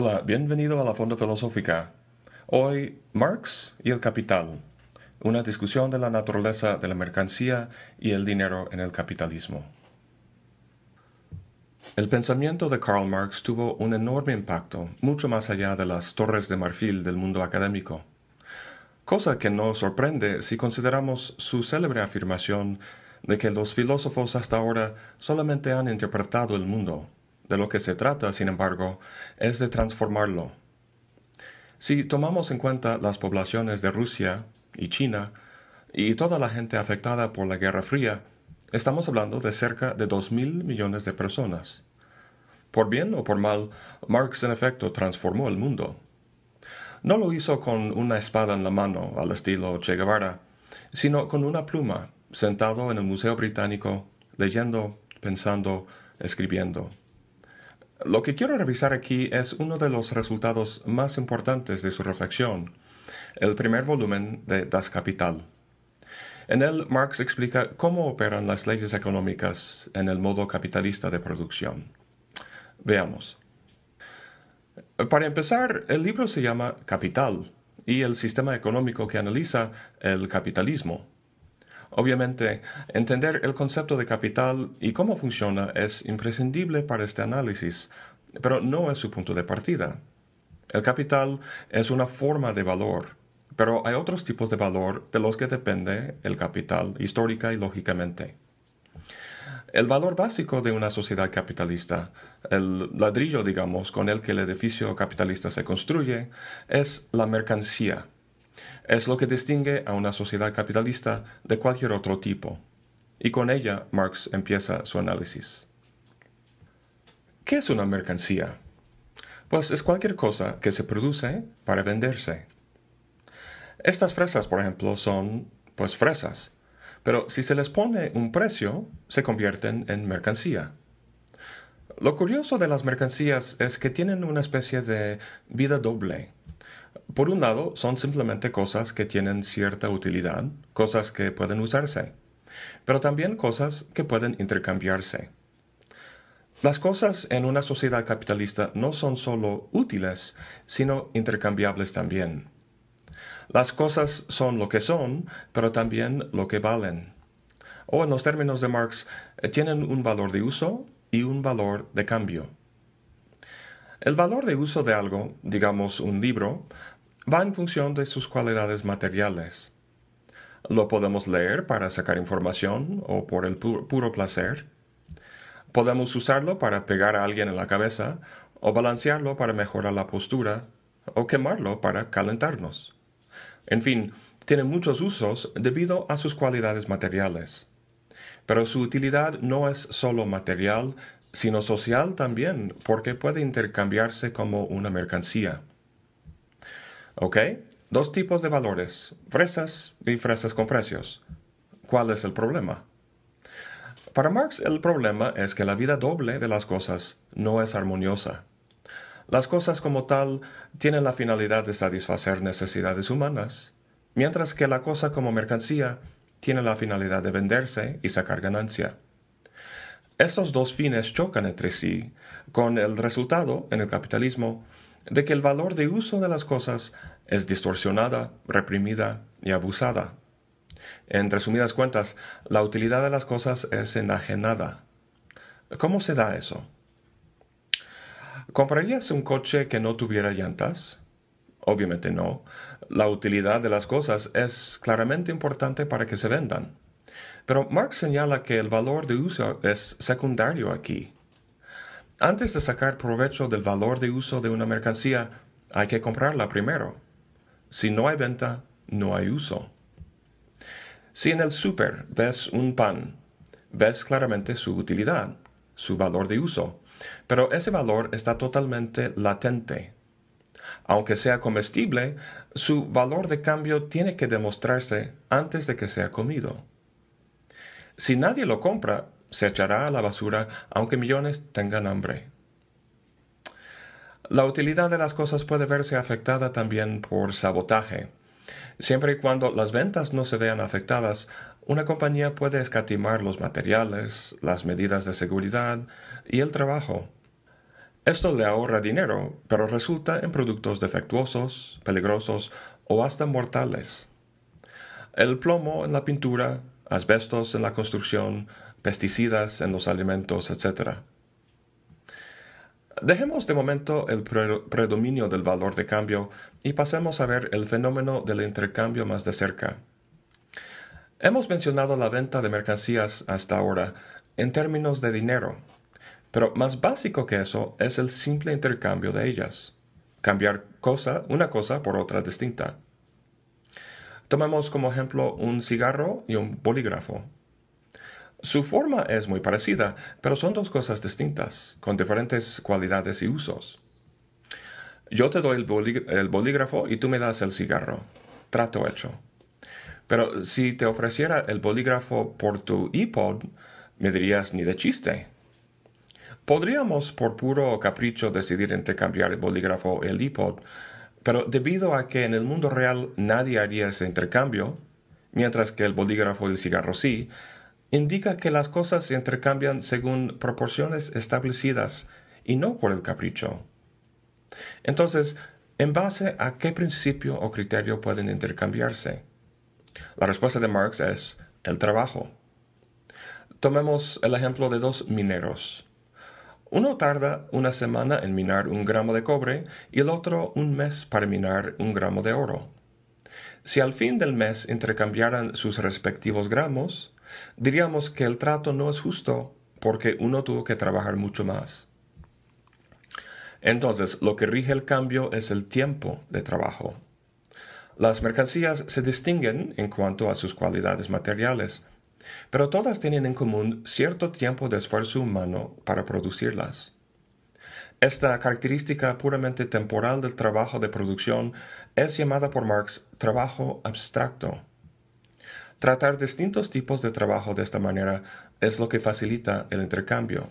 Hola, bienvenido a la Fonda Filosófica. Hoy, Marx y el capital. Una discusión de la naturaleza de la mercancía y el dinero en el capitalismo. El pensamiento de Karl Marx tuvo un enorme impacto, mucho más allá de las torres de marfil del mundo académico. Cosa que no sorprende si consideramos su célebre afirmación de que los filósofos hasta ahora solamente han interpretado el mundo de lo que se trata, sin embargo, es de transformarlo. Si tomamos en cuenta las poblaciones de Rusia y China y toda la gente afectada por la Guerra Fría, estamos hablando de cerca de dos mil millones de personas. Por bien o por mal, Marx en efecto transformó el mundo. No lo hizo con una espada en la mano al estilo Che Guevara, sino con una pluma, sentado en el Museo Británico, leyendo, pensando, escribiendo. Lo que quiero revisar aquí es uno de los resultados más importantes de su reflexión, el primer volumen de Das Kapital. En él, Marx explica cómo operan las leyes económicas en el modo capitalista de producción. Veamos. Para empezar, el libro se llama Capital y el sistema económico que analiza el capitalismo. Obviamente, entender el concepto de capital y cómo funciona es imprescindible para este análisis, pero no es su punto de partida. El capital es una forma de valor, pero hay otros tipos de valor de los que depende el capital histórica y lógicamente. El valor básico de una sociedad capitalista, el ladrillo, digamos, con el que el edificio capitalista se construye, es la mercancía es lo que distingue a una sociedad capitalista de cualquier otro tipo. Y con ella Marx empieza su análisis. ¿Qué es una mercancía? Pues es cualquier cosa que se produce para venderse. Estas fresas, por ejemplo, son pues fresas, pero si se les pone un precio, se convierten en mercancía. Lo curioso de las mercancías es que tienen una especie de vida doble. Por un lado, son simplemente cosas que tienen cierta utilidad, cosas que pueden usarse, pero también cosas que pueden intercambiarse. Las cosas en una sociedad capitalista no son solo útiles, sino intercambiables también. Las cosas son lo que son, pero también lo que valen. O en los términos de Marx, eh, tienen un valor de uso y un valor de cambio. El valor de uso de algo, digamos un libro, va en función de sus cualidades materiales. Lo podemos leer para sacar información o por el puro placer. Podemos usarlo para pegar a alguien en la cabeza o balancearlo para mejorar la postura o quemarlo para calentarnos. En fin, tiene muchos usos debido a sus cualidades materiales. Pero su utilidad no es solo material, sino social también, porque puede intercambiarse como una mercancía. ¿Ok? Dos tipos de valores, fresas y fresas con precios. ¿Cuál es el problema? Para Marx el problema es que la vida doble de las cosas no es armoniosa. Las cosas como tal tienen la finalidad de satisfacer necesidades humanas, mientras que la cosa como mercancía tiene la finalidad de venderse y sacar ganancia. Estos dos fines chocan entre sí, con el resultado, en el capitalismo, de que el valor de uso de las cosas es distorsionada, reprimida y abusada. En resumidas cuentas, la utilidad de las cosas es enajenada. ¿Cómo se da eso? ¿Comprarías un coche que no tuviera llantas? Obviamente no. La utilidad de las cosas es claramente importante para que se vendan. Pero Marx señala que el valor de uso es secundario aquí. Antes de sacar provecho del valor de uso de una mercancía, hay que comprarla primero. Si no hay venta, no hay uso. Si en el súper ves un pan, ves claramente su utilidad, su valor de uso, pero ese valor está totalmente latente. Aunque sea comestible, su valor de cambio tiene que demostrarse antes de que sea comido. Si nadie lo compra, se echará a la basura aunque millones tengan hambre. La utilidad de las cosas puede verse afectada también por sabotaje. Siempre y cuando las ventas no se vean afectadas, una compañía puede escatimar los materiales, las medidas de seguridad y el trabajo. Esto le ahorra dinero, pero resulta en productos defectuosos, peligrosos o hasta mortales. El plomo en la pintura, asbestos en la construcción, pesticidas en los alimentos, etc. Dejemos de momento el predominio del valor de cambio y pasemos a ver el fenómeno del intercambio más de cerca. Hemos mencionado la venta de mercancías hasta ahora en términos de dinero, pero más básico que eso es el simple intercambio de ellas, cambiar cosa, una cosa por otra distinta. Tomemos como ejemplo un cigarro y un bolígrafo. Su forma es muy parecida, pero son dos cosas distintas, con diferentes cualidades y usos. Yo te doy el, bolígrafo y tú me das el cigarro. Trato hecho. Pero si te ofreciera el bolígrafo por tu iPod, me dirías ni de chiste. Podríamos por puro capricho decidir intercambiar el bolígrafo y el iPod, pero debido a que en el mundo real nadie haría ese intercambio, mientras que el bolígrafo y el cigarro sí, indica que las cosas se intercambian según proporciones establecidas y no por el capricho. Entonces, ¿en base a qué principio o criterio pueden intercambiarse? La respuesta de Marx es el trabajo. Tomemos el ejemplo de dos mineros. Uno tarda una semana en minar un gramo de cobre y el otro un mes para minar un gramo de oro. Si al fin del mes intercambiaran sus respectivos gramos, diríamos que el trato no es justo porque uno tuvo que trabajar mucho más. Entonces, lo que rige el cambio es el tiempo de trabajo. Las mercancías se distinguen en cuanto a sus cualidades materiales, pero todas tienen en común cierto tiempo de esfuerzo humano para producirlas. Esta característica puramente temporal del trabajo de producción es llamada por Marx trabajo abstracto. Tratar distintos tipos de trabajo de esta manera es lo que facilita el intercambio.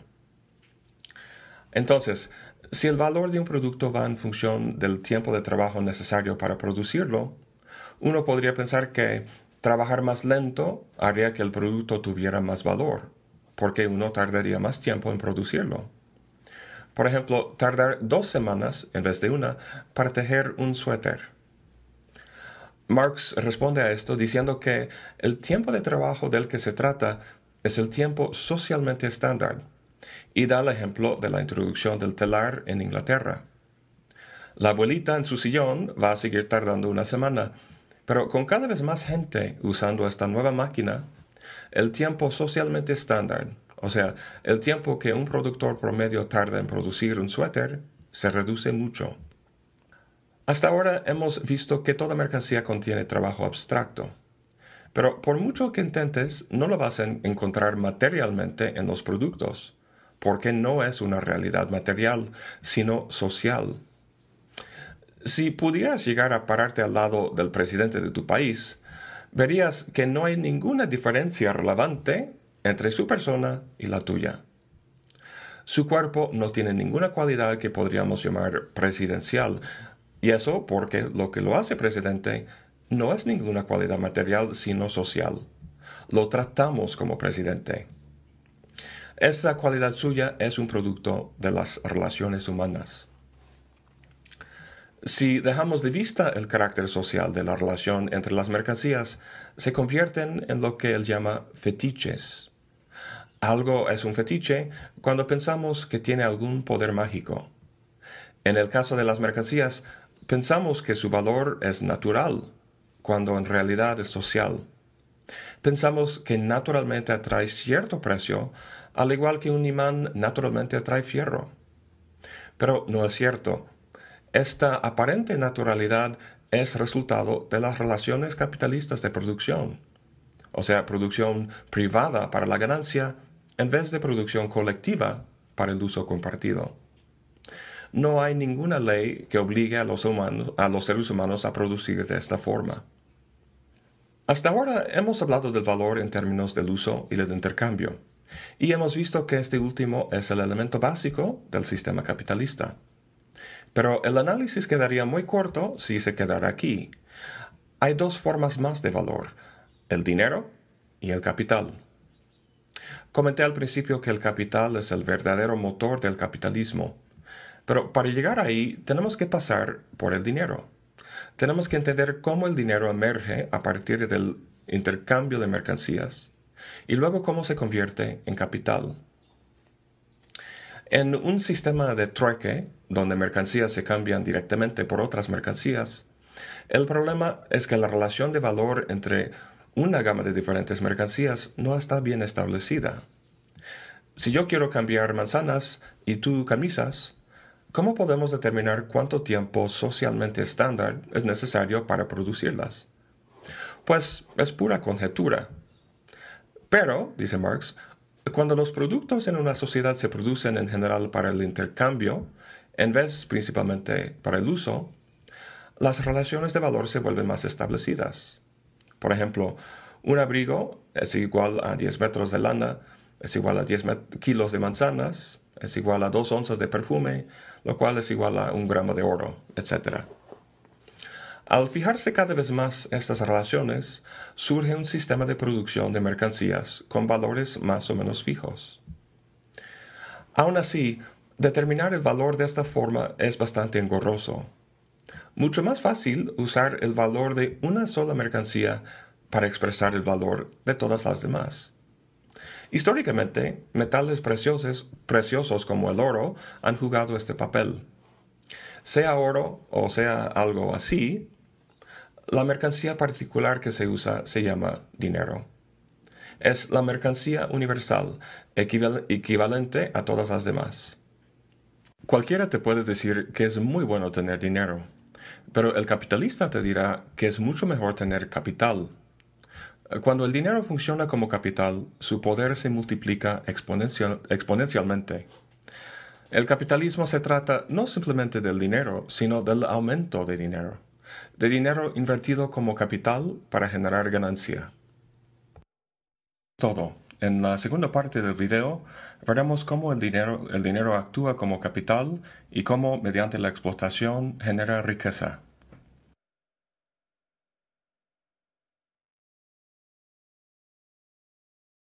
Entonces, si el valor de un producto va en función del tiempo de trabajo necesario para producirlo, uno podría pensar que trabajar más lento haría que el producto tuviera más valor, porque uno tardaría más tiempo en producirlo. Por ejemplo, tardar dos semanas en vez de una para tejer un suéter Marx responde a esto diciendo que el tiempo de trabajo del que se trata es el tiempo socialmente estándar, y da el ejemplo de la introducción del telar en Inglaterra. La abuelita en su sillón va a seguir tardando una semana, pero con cada vez más gente usando esta nueva máquina, el tiempo socialmente estándar, o sea, el tiempo que un productor promedio tarda en producir un suéter, se reduce mucho. Hasta ahora hemos visto que toda mercancía contiene trabajo abstracto, pero por mucho que intentes, no lo vas a encontrar materialmente en los productos, porque no es una realidad material, sino social. Si pudieras llegar a pararte al lado del presidente de tu país, verías que no hay ninguna diferencia relevante entre su persona y la tuya. Su cuerpo no tiene ninguna cualidad que podríamos llamar presidencial, y eso porque lo que lo hace presidente no es ninguna cualidad material sino social. Lo tratamos como presidente. Esa cualidad suya es un producto de las relaciones humanas. Si dejamos de vista el carácter social de la relación entre las mercancías, se convierten en lo que él llama fetiches. Algo es un fetiche cuando pensamos que tiene algún poder mágico. En el caso de las mercancías, Pensamos que su valor es natural, cuando en realidad es social. Pensamos que naturalmente atrae cierto precio, al igual que un imán naturalmente atrae fierro. Pero no es cierto. Esta aparente naturalidad es resultado de las relaciones capitalistas de producción, o sea, producción privada para la ganancia en vez de producción colectiva para el uso compartido no hay ninguna ley que obligue a los, a los seres humanos a producir de esta forma. Hasta ahora hemos hablado del valor en términos del uso y del intercambio, y hemos visto que este último es el elemento básico del sistema capitalista. Pero el análisis quedaría muy corto si se quedara aquí. Hay dos formas más de valor, el dinero y el capital. Comenté al principio que el capital es el verdadero motor del capitalismo, Pero para llegar ahí tenemos que pasar por el dinero. Tenemos que entender cómo el dinero emerge a partir del intercambio de mercancías y luego cómo se convierte en capital. En un sistema de trueque, donde mercancías se cambian directamente por otras mercancías, el problema es que la relación de valor entre una gama de diferentes mercancías no está bien establecida. Si yo quiero cambiar manzanas y tú camisas, ¿cómo podemos determinar cuánto tiempo socialmente estándar es necesario para producirlas? Pues es pura conjetura. Pero, dice Marx, cuando los productos en una sociedad se producen en general para el intercambio, en vez principalmente para el uso, las relaciones de valor se vuelven más establecidas. Por ejemplo, un abrigo es igual a 10 metros de lana, es igual a 10 kilos de manzanas, es igual a 2 onzas de perfume, lo cual es igual a un gramo de oro, etc. Al fijarse cada vez más estas relaciones, surge un sistema de producción de mercancías con valores más o menos fijos. Aún así, determinar el valor de esta forma es bastante engorroso. Mucho más fácil usar el valor de una sola mercancía para expresar el valor de todas las demás. Históricamente, metales preciosos, preciosos como el oro han jugado este papel. Sea oro o sea algo así, la mercancía particular que se usa se llama dinero. Es la mercancía universal, equivalente a todas las demás. Cualquiera te puede decir que es muy bueno tener dinero, pero el capitalista te dirá que es mucho mejor tener capital cuando el dinero funciona como capital, su poder se multiplica exponencialmente. El capitalismo se trata no simplemente del dinero, sino del aumento de dinero, de dinero invertido como capital para generar ganancia. Todo. En la segunda parte del video veremos cómo el dinero, el dinero actúa como capital y cómo mediante la explotación genera riqueza.